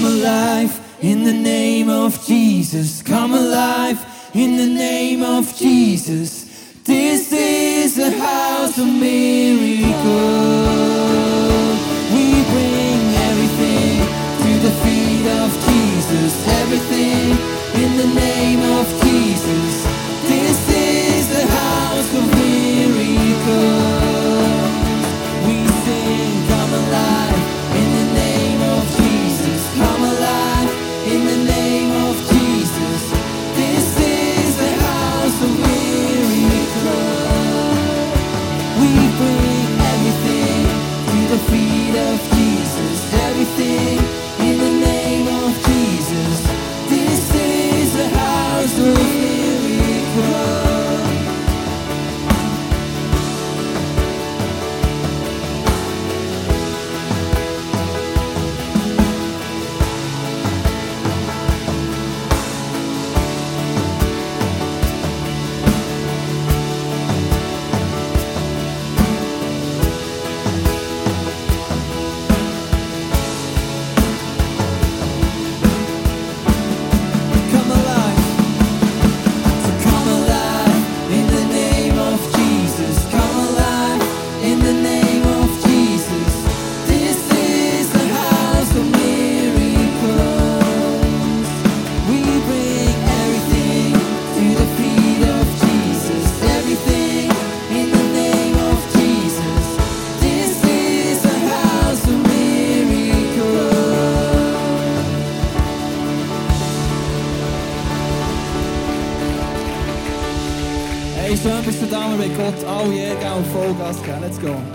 Come alive in the name of Jesus. Come alive in the name of Jesus. This is a house of miracles. We bring everything to the feet of Jesus. Everything in the name of Jesus. Let's go.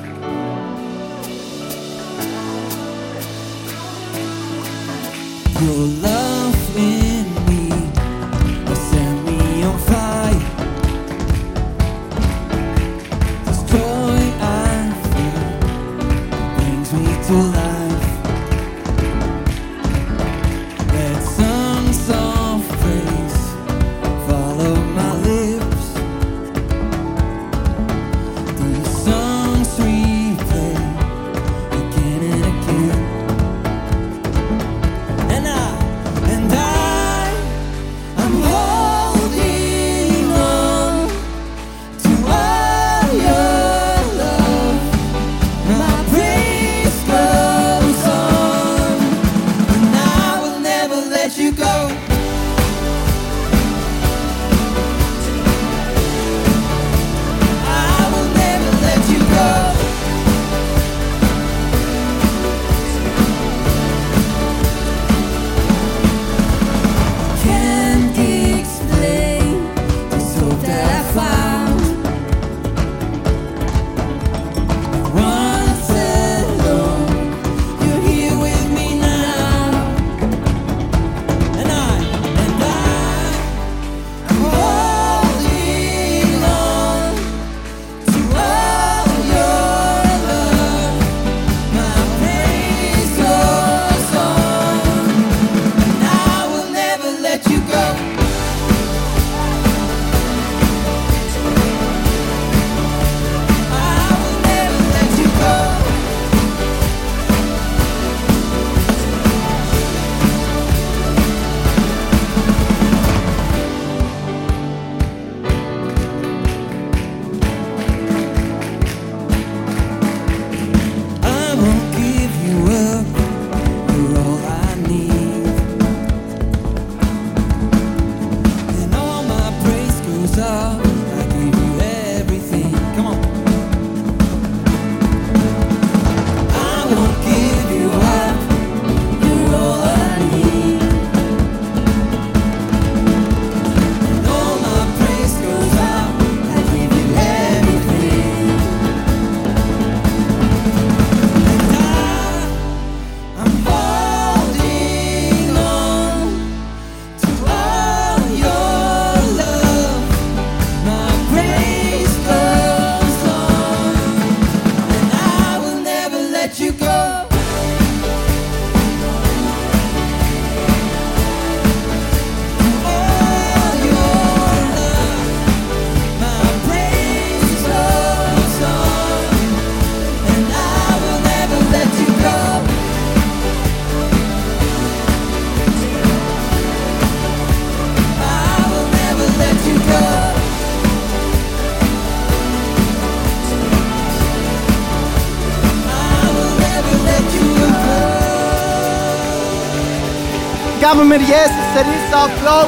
Applaus.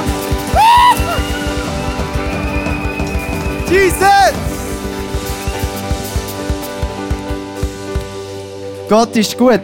Jesus! Gott ist gut.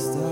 just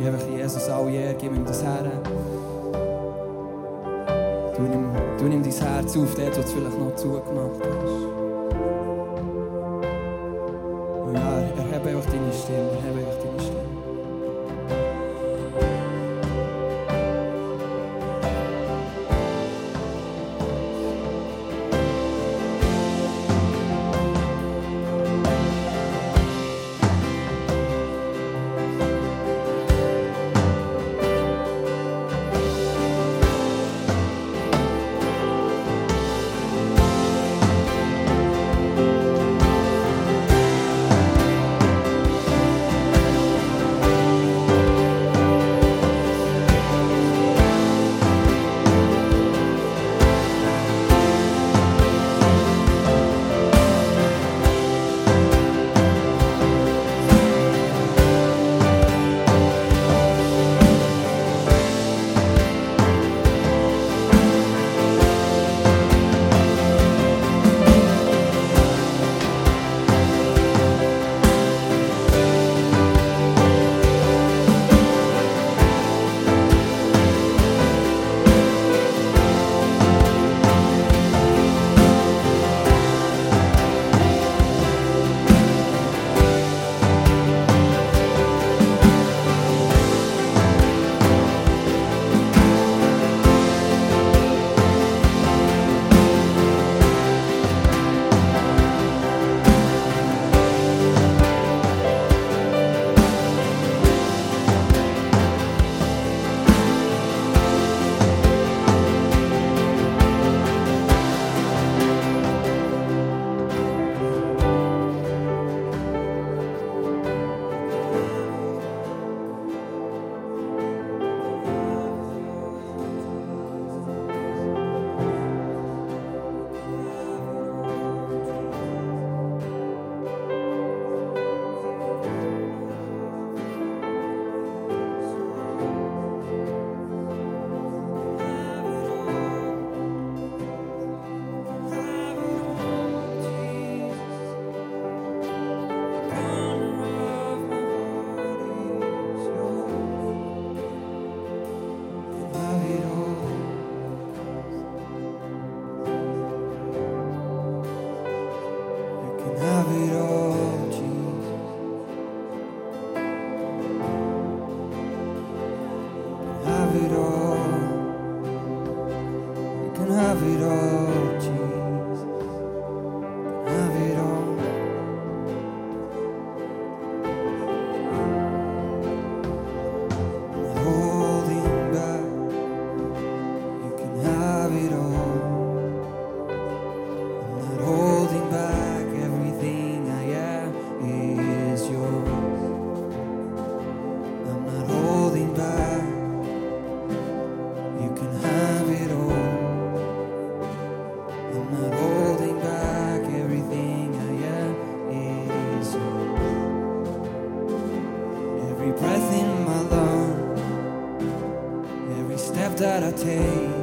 gib einfach Jesus alle Ehre, gib ihm das Herz. Du nimm, du nimm dein Herz auf, dort, was du vielleicht noch zugemacht hast. Every breath in my lungs, every step that I take.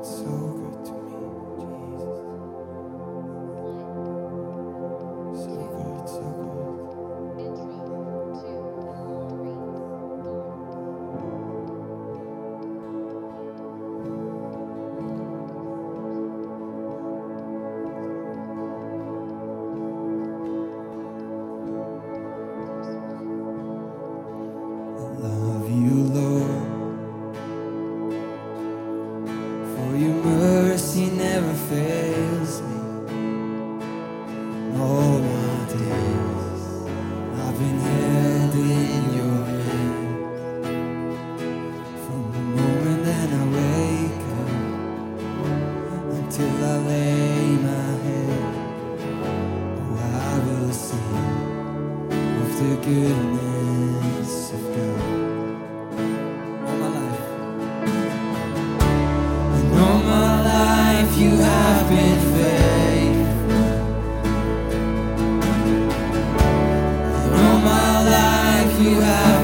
So you have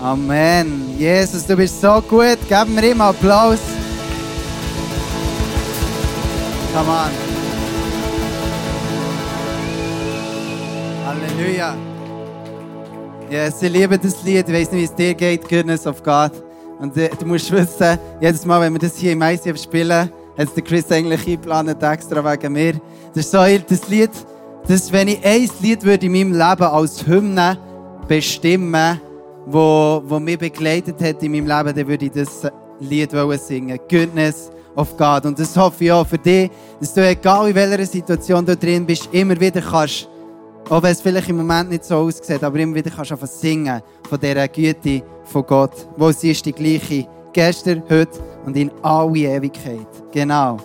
Amen. Jesus, du bist so gut. Geben wir ihm Applaus. Come on. Halleluja. Yes, ich liebe das Lied. Ich weiß nicht, wie es dir geht, Goodness of God. Und äh, du musst wissen, jedes Mal, wenn wir das hier im ICF spielen, hat der Chris eigentlich eingeplant, extra wegen mir. Das ist so das Lied, dass wenn ich ein Lied würde in meinem Leben als Hymne bestimmen, wo, wo mich begleitet hat in meinem Leben, dann würde ich das Lied singen. Goodness of God. Und das hoffe ich auch für dich, dass du, egal in welcher Situation du drin bist, immer wieder kannst, auch wenn es vielleicht im Moment nicht so aussieht, aber immer wieder kannst du einfach singen von dieser Güte von Gott. Wo sie ist die gleiche. Gestern, heute und in alle Ewigkeit. Genau.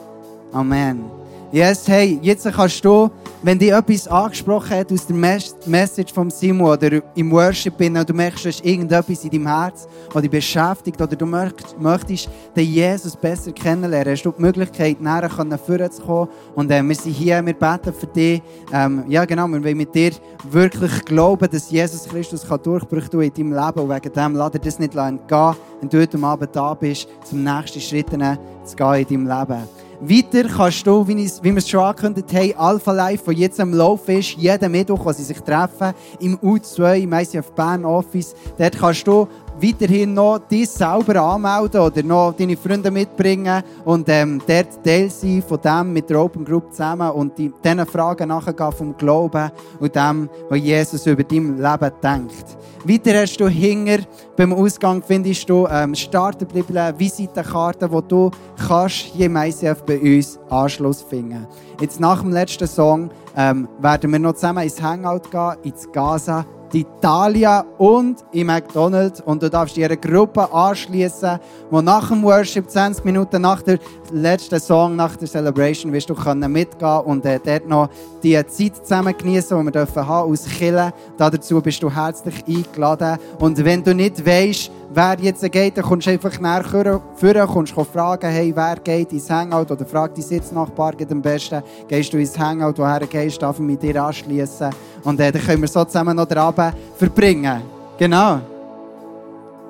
Amen. Yes, hey, jetzt kannst du, wenn dich etwas angesprochen hat aus der Mes- Message vom Simon oder im Worship bin, und du merkst, du hast irgendetwas in deinem Herz, was dich beschäftigt, oder du möcht- möchtest den Jesus besser kennenlernen, hast du die Möglichkeit, näher zu kommen. Und äh, wir sind hier, wir beten für dich. Ähm, ja, genau, wir wollen mit dir wirklich glauben, dass Jesus Christus kann Durchbrüche tun in deinem Leben. Und wegen dem lass dir das nicht entgehen, wenn du heute Abend da bist, zum nächsten Schritt zu gehen in deinem Leben. Weiter kannst du, wie, wir es schon angekündigt haben, Alpha Life, das jetzt am Laufen ist, jeden Mittwoch, wo sie sich treffen, im U2, im ICF Bern Office, dort kannst du weiterhin noch dich selber anmelden oder noch deine Freunde mitbringen und ähm, dort Teil sein von dem mit der Open Group zusammen und die, diesen Fragen nachgehen vom Glauben und dem, was Jesus über dein Leben denkt. Weiter hast du hinger beim Ausgang findest du ähm, Starterbibel, Visitenkarten, wo du kannst im ICF bei uns Anschluss finden. Jetzt nach dem letzten Song ähm, werden wir noch zusammen ins Hangout gehen, ins Gaza, die Italia und in McDonald's und du darfst ihre Gruppe anschließen, wo nach dem Worship 20 Minuten nach der letzten Song, nach der Celebration, wirst du können mitgehen und äh, dort noch die Zeit zusammen genießen, die wir dürfen haben aus Chile. Dazu bist du herzlich eingeladen und wenn du nicht weißt, wer jetzt geht, dann kommst du einfach näher führen, kommst fragen, hey, wer geht ins Hangout oder frag die Sitznachbar am besten, gehst du ins Hangout, woher gehst, darf ich mit dir anschließen und äh, dann können wir so zusammen noch den Abend verbringen. Genau.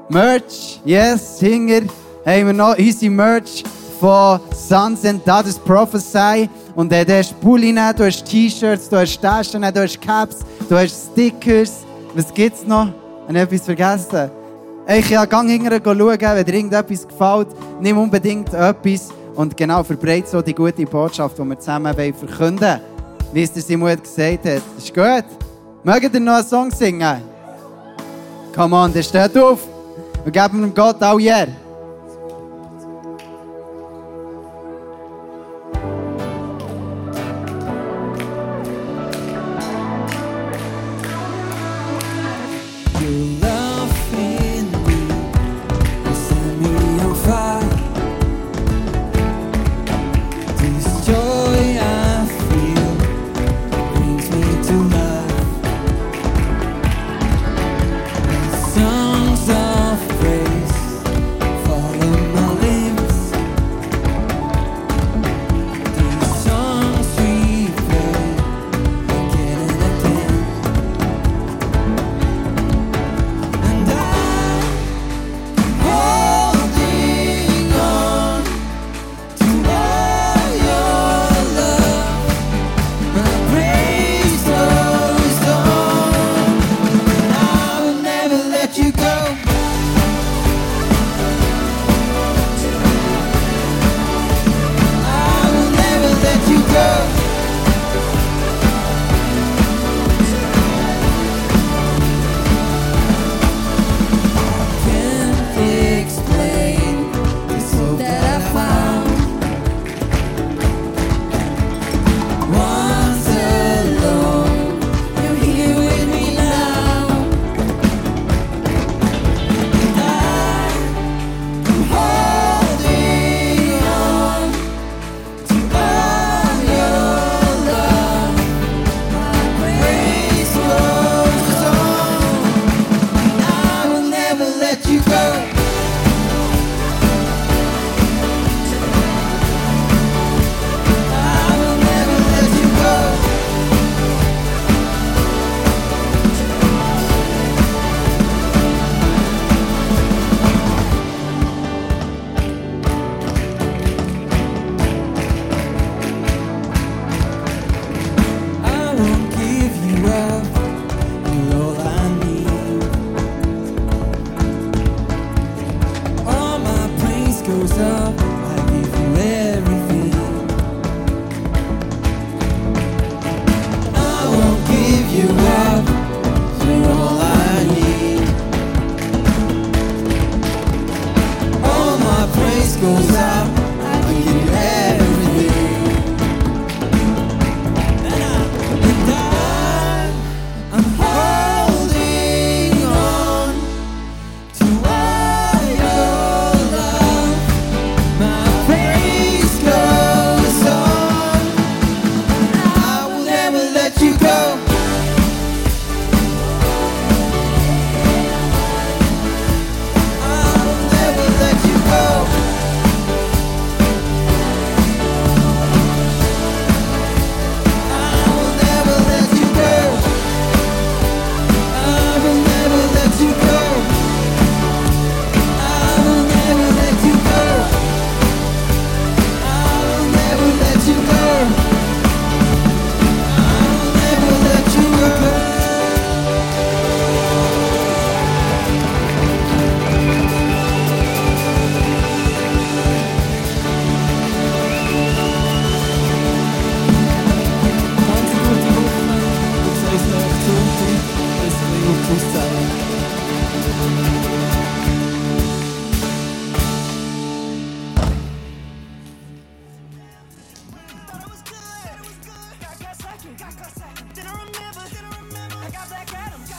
Merch, yes, Hinger, haben wir noch unsere Merch von Sons and Daughters Prophesy. Und äh, du hast Pulli, du hast T-Shirts, du hast Taschen, du hast Caps, du hast Stickers. Was gibt's noch? Ich etwas vergessen? Ich ja, gang hinterher schauen, wenn dir irgendetwas gefällt, nimm unbedingt etwas und genau verbreite so die gute Botschaft, die wir zusammen verkünden wollen. Wie es der Simon gesagt hat. Ist gut? Mögt ihr noch einen Song singen? Come on, der steht auf. Wir geben dem Gott auch hier.